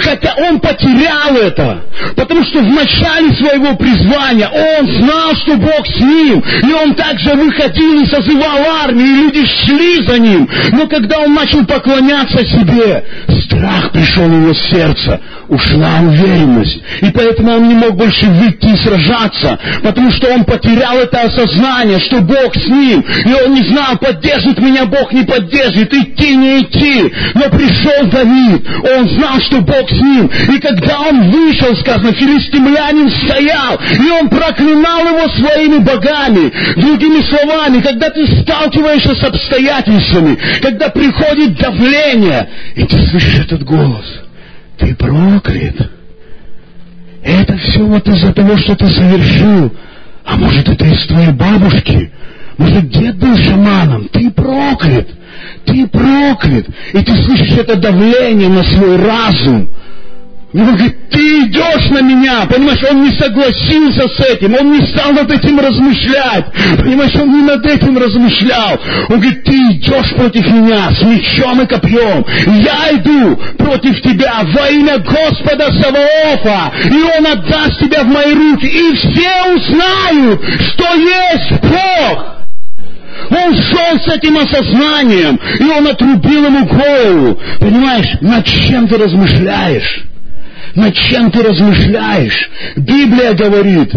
Хотя он потерял это, потому что в начале своего призвания он знал, что Бог с ним, и он также выходил и созывал армию, и люди шли за ним. Но когда он начал поклоняться себе, страх пришел в его сердце, ушла уверенность. И поэтому он не мог больше выйти и сражаться, потому что он потерял это осознание, что Бог с ним, и он не знал, поддержит меня Бог, не поддержит, идти, не идти. Но пришел Давид, он знал, что Бог ним. И когда он вышел, сказано, филистимлянин стоял, и он проклинал его своими богами. Другими словами, когда ты сталкиваешься с обстоятельствами, когда приходит давление, и ты слышишь этот голос, ты проклят. Это все вот из-за того, что ты совершил. А может, это из твоей бабушки? Может, дед был шаманом? Ты проклят. Ты проклят. И ты слышишь это давление на свой разум. И он говорит, ты идешь на меня. Понимаешь, он не согласился с этим, он не стал над этим размышлять. Понимаешь, он не над этим размышлял. Он говорит, ты идешь против меня с мечом и копьем. Я иду против тебя во имя Господа Саваофа. И он отдаст тебя в мои руки. И все узнают, что есть Бог. Он шел с этим осознанием, и он отрубил ему голову. Понимаешь, над чем ты размышляешь? Над чем ты размышляешь? Библия говорит,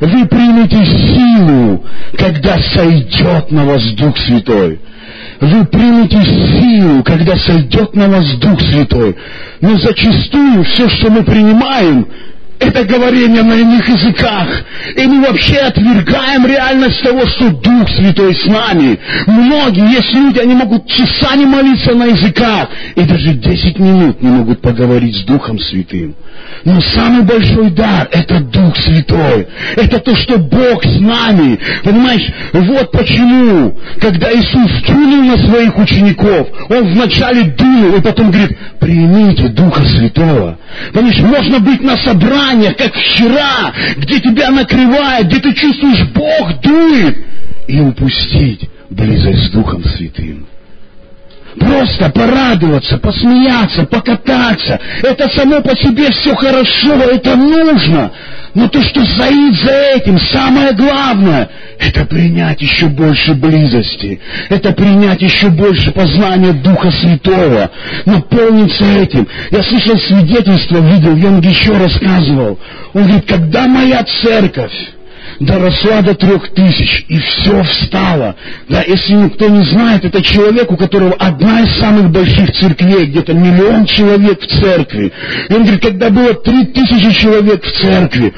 вы примете силу, когда сойдет на вас Дух Святой. Вы примете силу, когда сойдет на вас Дух Святой. Но зачастую все, что мы принимаем, это говорение на иных языках. И мы вообще отвергаем реальность того, что Дух Святой с нами. Многие, есть люди, они могут часами молиться на языках, и даже 10 минут не могут поговорить с Духом Святым. Но самый большой дар – это Дух Святой. Это то, что Бог с нами. Понимаешь, вот почему, когда Иисус тунул на своих учеников, Он вначале дунул, и потом говорит, примите Духа Святого. Понимаешь, можно быть на собраниях, как вчера, где тебя накрывает, где ты чувствуешь, Бог дует, и упустить близость с Духом Святым. Просто порадоваться, посмеяться, покататься. Это само по себе все хорошо, это нужно. Но то, что стоит за этим, самое главное, это принять еще больше близости. Это принять еще больше познания Духа Святого. Наполниться этим. Я слышал свидетельство, видел, я он еще рассказывал. Он говорит, когда моя церковь доросла до трех тысяч, и все встало. Да, если никто не знает, это человек, у которого одна из самых больших церквей, где-то миллион человек в церкви. И он говорит, когда было три тысячи человек в церкви,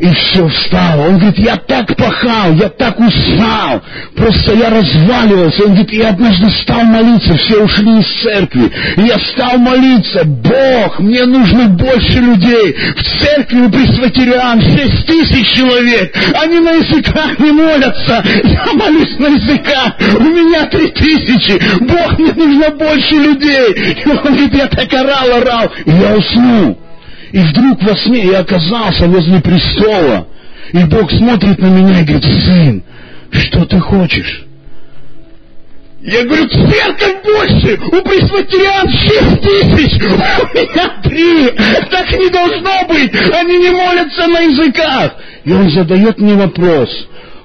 и все встало. Он говорит, я так пахал, я так устал, просто я разваливался. Он говорит, я однажды стал молиться, все ушли из церкви. И я стал молиться, Бог, мне нужно больше людей. В церкви у пресвитериан шесть тысяч человек, они на языках не молятся. Я молюсь на языках, у меня три тысячи. Бог, мне нужно больше людей. И он говорит, я так орал, орал, и я уснул. И вдруг во сне я оказался возле престола. И Бог смотрит на меня и говорит, сын, что ты хочешь? Я говорю, церковь больше, у пресвитериан шесть тысяч, у меня три, так не должно быть, они не молятся на языках. И он задает мне вопрос,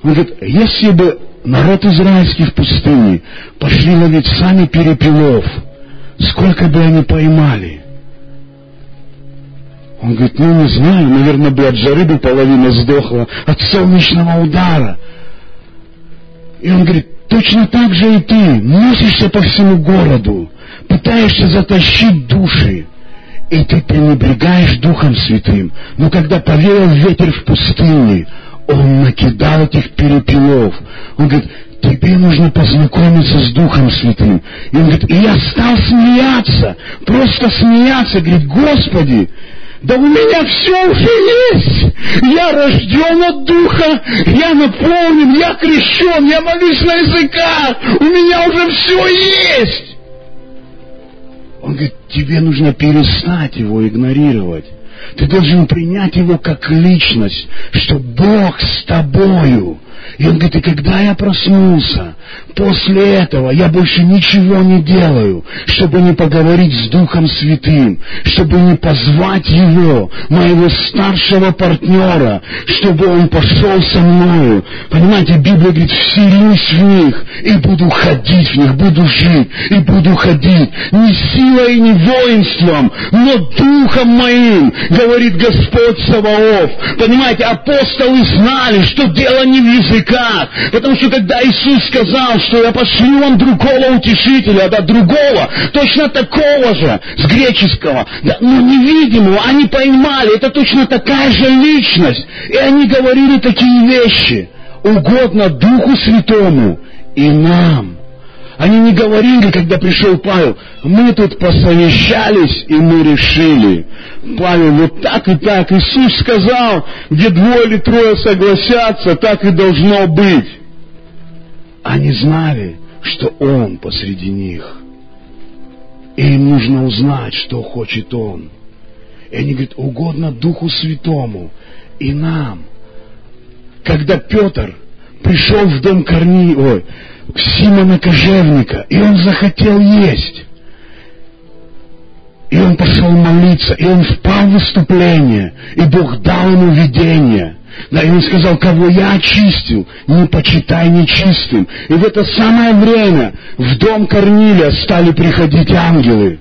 он говорит, если бы народ израильский в пустыне пошли ловить сами перепелов, сколько бы они поймали? Он говорит, ну не знаю, наверное, бы от жары бы половина сдохла, от солнечного удара. И он говорит, точно так же и ты носишься по всему городу, пытаешься затащить души, и ты пренебрегаешь Духом Святым. Но когда повеял ветер в пустыне, он накидал этих перепелов. Он говорит, тебе нужно познакомиться с Духом Святым. И он говорит, и я стал смеяться, просто смеяться, говорит, Господи, да у меня все уже есть. Я рожден от Духа, я наполнен, я крещен, я молюсь на языках. У меня уже все есть. Он говорит, тебе нужно перестать его игнорировать. Ты должен принять его как личность, что Бог с тобою. И он говорит, и когда я проснулся, после этого я больше ничего не делаю, чтобы не поговорить с Духом Святым, чтобы не позвать его, моего старшего партнера, чтобы он пошел со мною. Понимаете, Библия говорит, вселюсь в них и буду ходить в них, буду жить и буду ходить. Не силой и не воинством, но Духом моим, говорит Господь Саваоф. Понимаете, апостолы знали, что дело не в языках, потому что когда Иисус сказал, что я пошлю вам другого утешителя, да, другого, точно такого же, с греческого, да, но невидимого, они поймали, это точно такая же личность, и они говорили такие вещи, угодно Духу Святому и нам. Они не говорили, когда пришел Павел, мы тут посовещались и мы решили. Павел, вот так и так. Иисус сказал, где двое или трое согласятся, так и должно быть. Они знали, что Он посреди них. И им нужно узнать, что хочет Он. И они говорят, угодно Духу Святому и нам. Когда Петр пришел в дом Корни, ой, Симона Кожевника, и он захотел есть. И он пошел молиться, и он впал в выступление, и Бог дал ему видение. Да, и он сказал, кого я очистил, не почитай нечистым. И в это самое время в дом Корнилия стали приходить ангелы.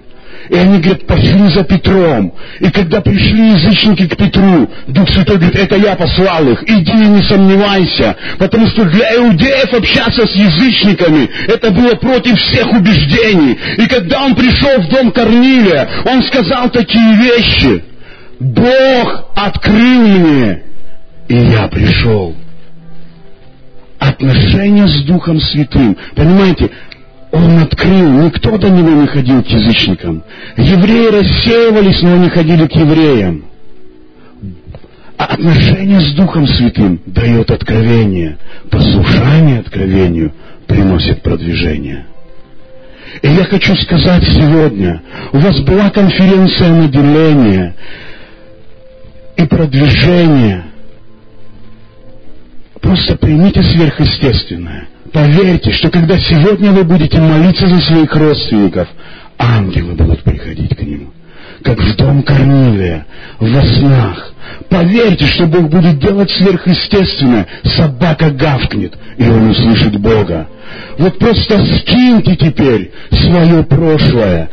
И они, говорят, пошли за Петром. И когда пришли язычники к Петру, Дух Святой говорит, это я послал их, иди и не сомневайся. Потому что для иудеев общаться с язычниками, это было против всех убеждений. И когда он пришел в дом Корнилия, он сказал такие вещи. Бог открыл мне и я пришел. Отношения с Духом Святым. Понимаете, он открыл, никто до него не ходил к язычникам. Евреи рассеивались, но они ходили к евреям. А отношение с Духом Святым дает откровение. Послушание откровению приносит продвижение. И я хочу сказать сегодня, у вас была конференция наделения и продвижения – Просто примите сверхъестественное. Поверьте, что когда сегодня вы будете молиться за своих родственников, ангелы будут приходить к ним. Как в дом Корнилия, во снах, Поверьте, что Бог будет делать сверхъестественное. Собака гавкнет, и он услышит Бога. Вот просто скиньте теперь свое прошлое.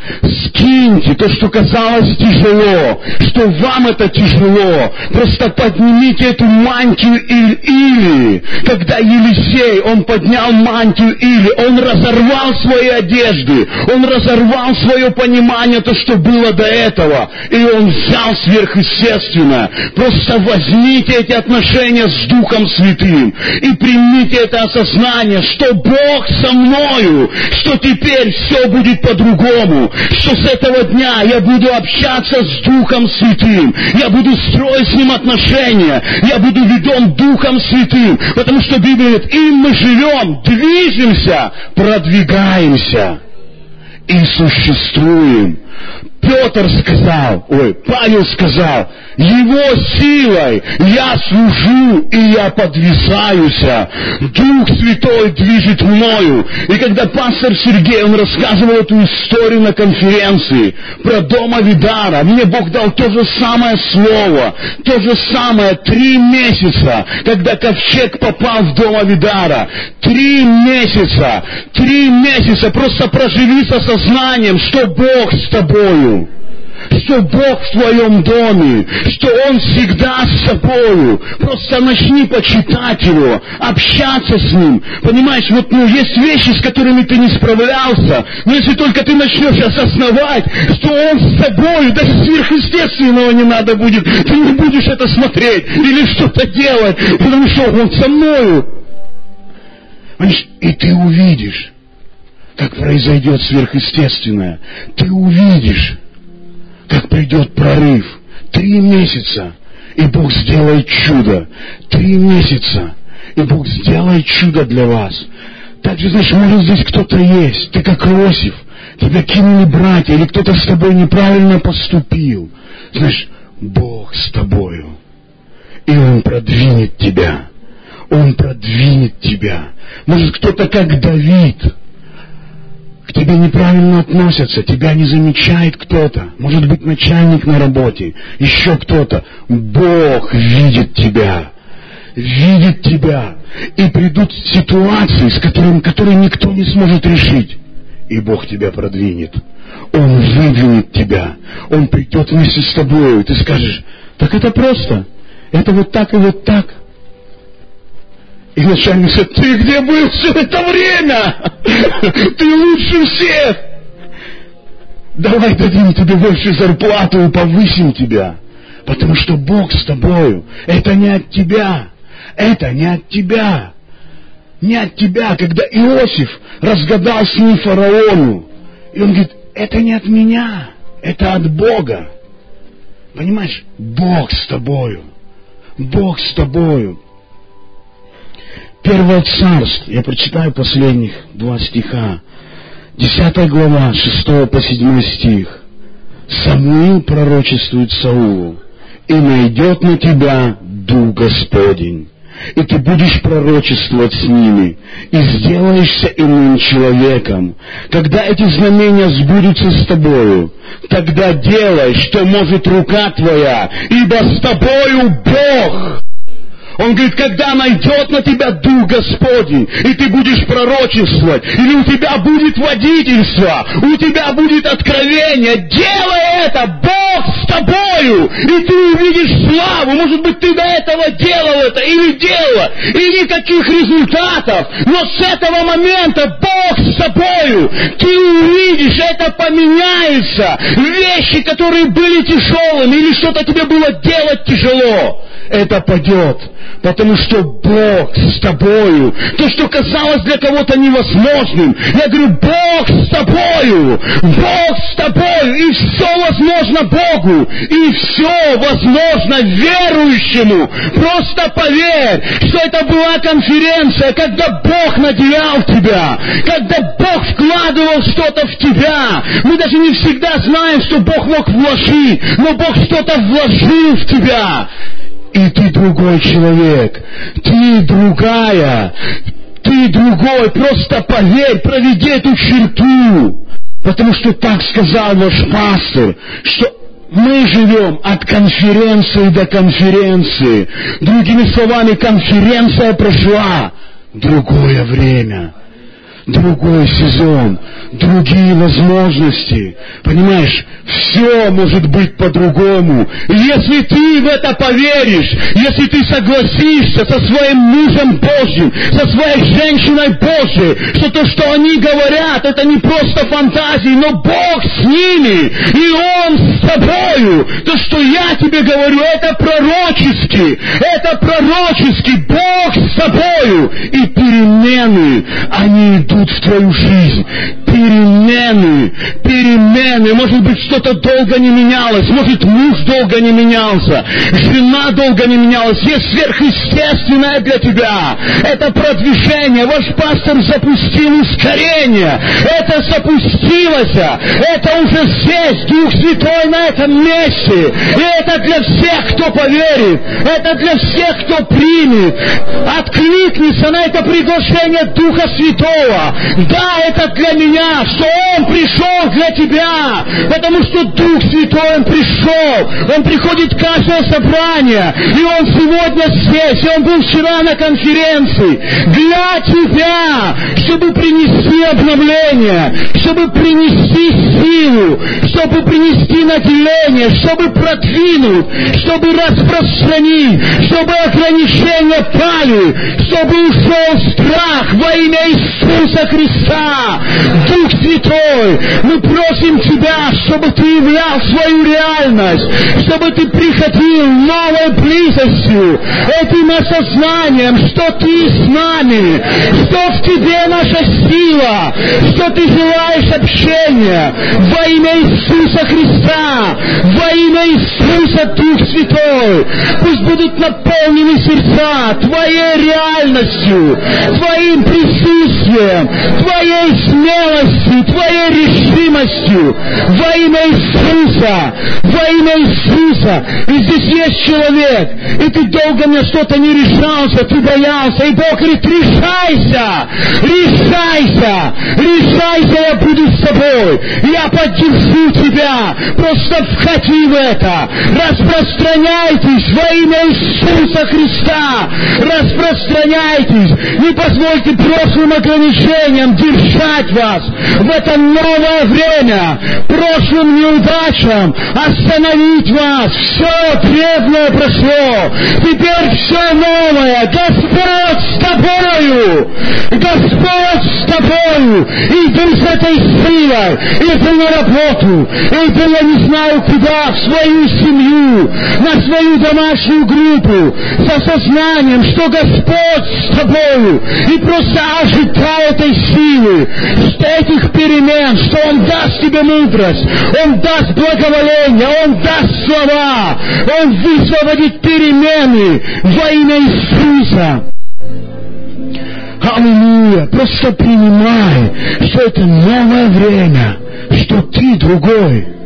Скиньте то, что казалось тяжело, что вам это тяжело. Просто поднимите эту мантию Или. Когда Елисей, он поднял мантию Или, он разорвал свои одежды, он разорвал свое понимание, то, что было до этого. И он взял сверхъестественное. Просто возьмите эти отношения с Духом Святым и примите это осознание, что Бог со мною, что теперь все будет по-другому, что с этого дня я буду общаться с Духом Святым, я буду строить с Ним отношения, я буду веден Духом Святым, потому что Библия говорит, им мы живем, движемся, продвигаемся и существуем. Петр сказал, ой, Павел сказал, его силой я служу и я подвисаюсь. Дух Святой движет мною. И когда пастор Сергей, он рассказывал эту историю на конференции про дома Видара, мне Бог дал то же самое слово, то же самое три месяца, когда ковчег попал в дом Видара. Три месяца, три месяца просто проживи со сознанием, что Бог с тобою что Бог в твоем доме, что Он всегда с собою. Просто начни почитать Его, общаться с Ним. Понимаешь, вот ну, есть вещи, с которыми ты не справлялся, но если только ты начнешь осознавать, что Он с тобою, даже сверхъестественного не надо будет, ты не будешь это смотреть или что-то делать, потому что Он со мною. И ты увидишь, как произойдет сверхъестественное. Ты увидишь, как придет прорыв. Три месяца, и Бог сделает чудо. Три месяца, и Бог сделает чудо для вас. Также, знаешь, может здесь кто-то есть. Ты как Иосиф. Тебя кинули братья, или кто-то с тобой неправильно поступил. Знаешь, Бог с тобою. И Он продвинет тебя. Он продвинет тебя. Может, кто-то как Давид к тебе неправильно относятся, тебя не замечает кто-то, может быть начальник на работе, еще кто-то. Бог видит тебя, видит тебя, и придут ситуации, с которыми, которые никто не сможет решить, и Бог тебя продвинет. Он выдвинет тебя, Он придет вместе с тобой, и ты скажешь, так это просто, это вот так и вот так. И начальник говорит, ты где был все это время? Ты лучше всех. Давай дадим тебе больше зарплату и повысим тебя. Потому что Бог с тобою. Это не от тебя. Это не от тебя. Не от тебя. Когда Иосиф разгадал сны фараону, и он говорит, это не от меня, это от Бога. Понимаешь, Бог с тобою. Бог с тобою. Первое царство, я прочитаю последних два стиха. Десятая глава, шестого по седьмой стих. Самуил пророчествует Саулу, и найдет на тебя Дух Господень, и ты будешь пророчествовать с ними, и сделаешься иным человеком. Когда эти знамения сбудутся с тобою, тогда делай, что может рука твоя, ибо с тобою Бог. Он говорит, когда найдет на тебя Дух Господень, и ты будешь пророчествовать, или у тебя будет водительство, у тебя будет откровение, делай это, Бог с тобою, и ты увидишь славу. Может быть, ты до этого делал это или делала, и никаких результатов, но с этого момента Бог с тобою, ты увидишь, это поменяется. Вещи, которые были тяжелыми, или что-то тебе было делать тяжело, это падет потому что Бог с тобою. То, что казалось для кого-то невозможным, я говорю, Бог с тобою, Бог с тобою, и все возможно Богу, и все возможно верующему. Просто поверь, что это была конференция, когда Бог наделял тебя, когда Бог вкладывал что-то в тебя. Мы даже не всегда знаем, что Бог мог вложить, но Бог что-то вложил в тебя и ты другой человек, ты другая, ты другой, просто поверь, проведи эту черту, потому что так сказал ваш пастор, что Мы живем от конференции до конференции. Другими словами, конференция прошла. Другое время другой сезон, другие возможности. Понимаешь, все может быть по-другому. Если ты в это поверишь, если ты согласишься со своим мужем Божьим, со своей женщиной Божьей, что то, что они говорят, это не просто фантазии, но Бог с ними, и Он с тобою. То, что я тебе говорю, это пророчески, это пророчески, Бог с тобою. И перемены, они идут в твою жизнь. Перемены, перемены. Может быть, что-то долго не менялось. Может, муж долго не менялся. Жена долго не менялась. Есть сверхъестественное для тебя. Это продвижение. Ваш пастор запустил ускорение. Это запустилось. Это уже здесь. Дух Святой на этом месте. И это для всех, кто поверит. Это для всех, кто примет. Откликнется на это приглашение Духа Святого. Да, это для меня, что Он для тебя, потому что Дух Святой Он пришел, Он приходит каждое собрание, и Он сегодня здесь, и Он был вчера на конференции для тебя, чтобы принести обновление, чтобы принести силу, чтобы принести наделение, чтобы продвинуть, чтобы распространить, чтобы ограничения пали, чтобы ушел страх во имя Иисуса Христа, Дух Святой, мы просим Тебя, чтобы Ты являл свою реальность, чтобы Ты приходил новой близостью, этим осознанием, что Ты с нами, что в Тебе наша сила, что Ты желаешь общения во имя Иисуса Христа, во имя Иисуса Дух Святой. Пусть будут наполнены сердца Твоей реальностью, Твоим присутствием, Твоей смелостью, Твоей решимостью во имя Иисуса, во имя Иисуса. И здесь есть человек, и ты долго на что-то не решался, ты боялся, и Бог говорит, решайся, решайся, решайся, я буду с тобой, я поддержу тебя, просто входи в это, распространяйтесь во имя Иисуса Христа, распространяйтесь, не позвольте прошлым ограничениям держать вас! В это новое время, прошлым неудачам, остановить вас. Все древнее прошло. Теперь все новое. Господь с тобою. Господь с тобою. Иди с этой силой. Иди на работу. Иди, я не знаю куда, в свою семью, на свою домашнюю группу, с осознанием, что Господь с тобою. И просто ожидай этой силы, этих перемен, что Он даст тебе мудрость, Он даст благоволение, Он даст слова, Он высвободит перемены во имя Иисуса. Аллилуйя! Просто принимай, что это новое время, что ты другой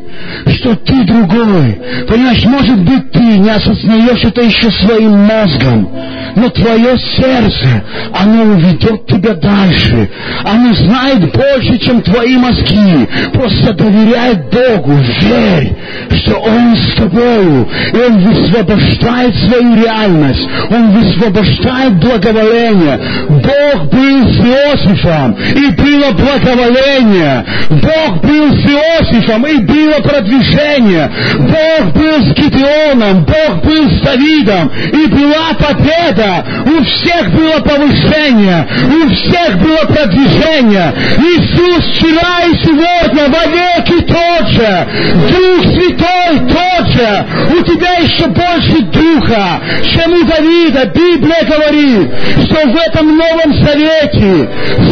что ты другой. Понимаешь, может быть, ты не осознаешь это еще своим мозгом, но твое сердце, оно уведет тебя дальше. Оно знает больше, чем твои мозги. Просто доверяй Богу, верь, что Он с тобою, и Он высвобождает свою реальность, Он высвобождает благоволение. Бог был с Иосифом, и было благоволение. Бог был с Иосифом, и было продвижение. Бог был с Гидеоном, Бог был с Давидом, и была победа у всех было повышение, у всех было продвижение. Иисус вчера и сегодня вовеки тот же, Дух Святой тот же, у тебя еще больше Духа, чем у Давида. Библия говорит, что в этом Новом Завете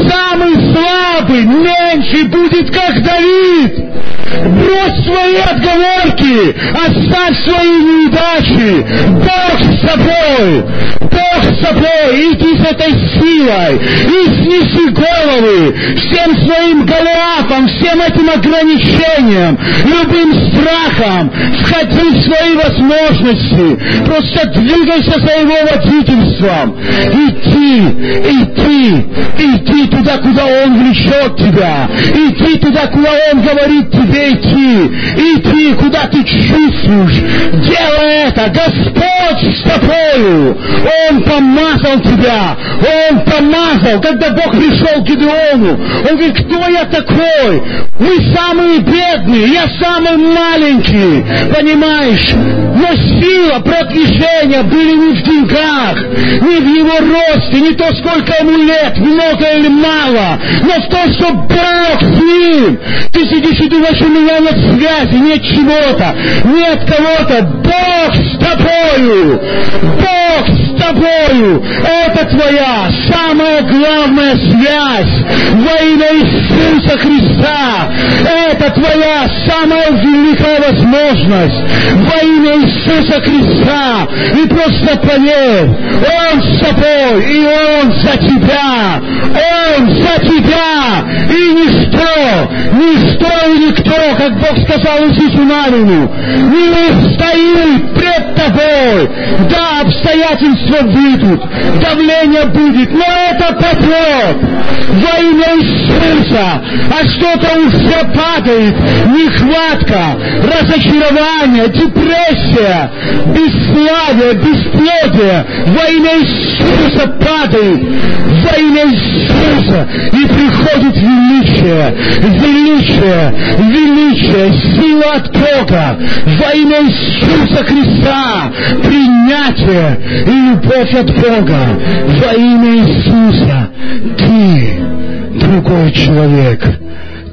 самый слабый меньше будет, как Давид. Брось свои отговорки, оставь свои неудачи. Бог с тобой. Бог с тобой. Иди с этой силой. И снеси головы всем своим Голиафам, всем этим ограничениям, любым страхом, входи в свои возможности, просто двигайся за его водительством, идти, идти туда, куда он влечет тебя, идти туда, куда он говорит тебе идти, идти, куда ты чувствуешь, делай это, Господь с тобою, Он помазал тебя, Он помазал, когда Бог пришел к Гедеону, Он говорит, кто я такой? Мы самые бедные, я самый маленький, понимаешь? Но сила продвижения были не в деньгах, не в его росте, не то, сколько ему лет, много или мало, том, что Бог с ним. Ты сидишь и думаешь, у меня нет связи, нет чего-то, нет кого-то. Бог с тобою! Бог с тобою! Это твоя самая главная связь во имя Иисуса Христа. Это твоя самая великая возможность во имя Иисуса Христа. И просто поверь, Он с тобой, и Он за тебя. Он за тебя. И ничто, ничто и никто, как Бог сказал Иисусу Навину, не устоит пред тобой. Да, обстоятельства выйдут, давление будет, но это пройдет во имя Иисуса. А что-то уже падает, нехватка, разочарование, депрессия, бесславие, бесплодие. Во имя Иисуса падает, во имя Иисуса, и приходит величие, величие, величие, сила от Бога, во имя Иисуса Христа, принятие. И любовь от Бога, во имя Иисуса, ты другой человек,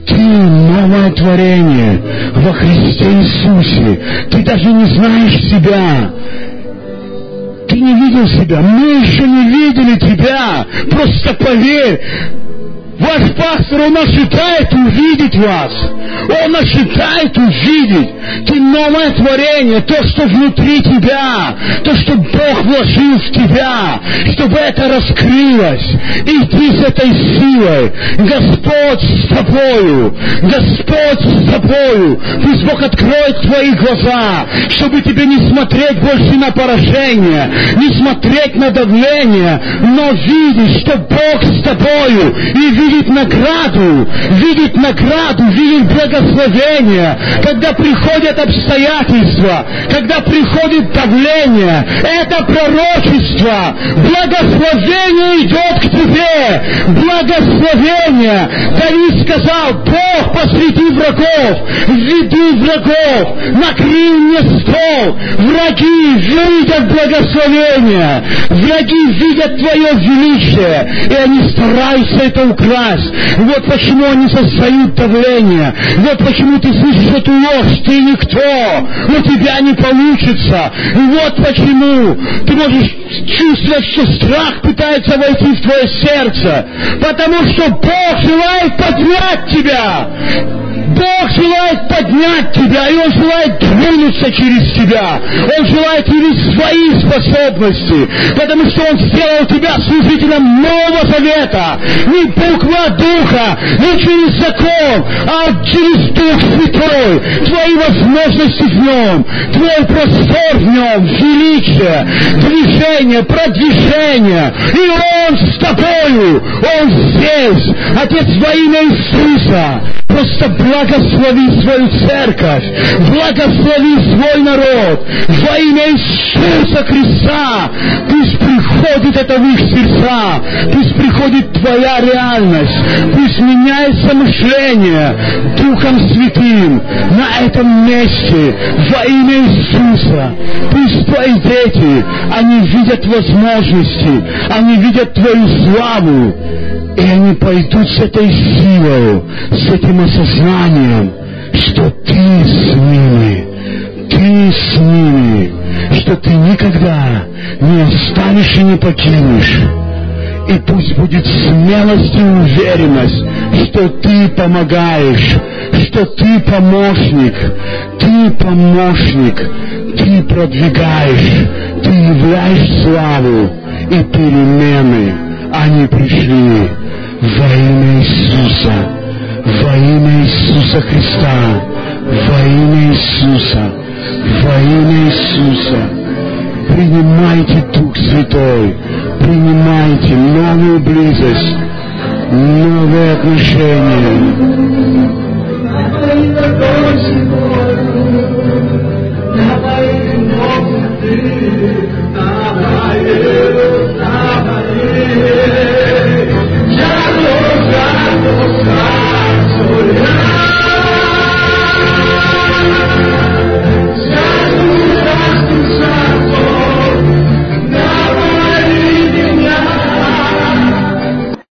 ты новое творение во Христе Иисусе. Ты даже не знаешь себя. Ты не видел себя. Мы еще не видели тебя. Просто поверь. Ваш пастор, он ожидает увидеть вас. Он ожидает увидеть. Ты новое творение, то, что внутри тебя, то, что Бог вложил в тебя, чтобы это раскрылось. Иди с этой силой. Господь с тобою. Господь с тобою. Пусть Бог откроет твои глаза, чтобы тебе не смотреть больше на поражение, не смотреть на давление, но видеть, что Бог с тобою и видеть видеть награду, видеть награду, видеть благословение, когда приходят обстоятельства, когда приходит давление, это пророчество, благословение идет к тебе, благословение. Давид сказал, Бог посреди врагов, введу врагов, накрыл мне стол, враги видят благословение, враги видят твое величие, и они стараются это украсть власть. Вот почему они создают давление. Вот почему ты слышишь эту ложь. Ты никто. У тебя не получится. И вот почему ты можешь чувствовать, что страх пытается войти в твое сердце. Потому что Бог желает поднять тебя. Бог желает поднять тебя, и Он желает двинуться через тебя. Он желает явить свои способности, потому что Он сделал тебя служителем Нового Завета. Не буква Духа, не через закон, а через Дух Святой. Твои возможности в Нем, твой простор в Нем, величие, движение, продвижение. И Он с тобою, Он здесь. Отец во имя Иисуса, просто благослови свою церковь, благослови свой народ во имя Иисуса Христа. Пусть приходит это в их сердца, пусть приходит Твоя реальность, пусть меняется мышление Духом Святым на этом месте во имя Иисуса. Пусть Твои дети, они видят возможности, они видят Твою славу, и они пойдут с этой силой, с этим осознанием, что ты с ними, ты с ними, что ты никогда не останешь и не покинешь. И пусть будет смелость и уверенность, что ты помогаешь, что ты помощник, ты помощник, ты продвигаешь, ты являешь славу и перемены, они пришли во имя Иисуса, во имя Иисуса Христа, во имя Иисуса, во имя Иисуса. Принимайте Дух Святой, принимайте новую близость, новые отношения. Давай, Бог, ты.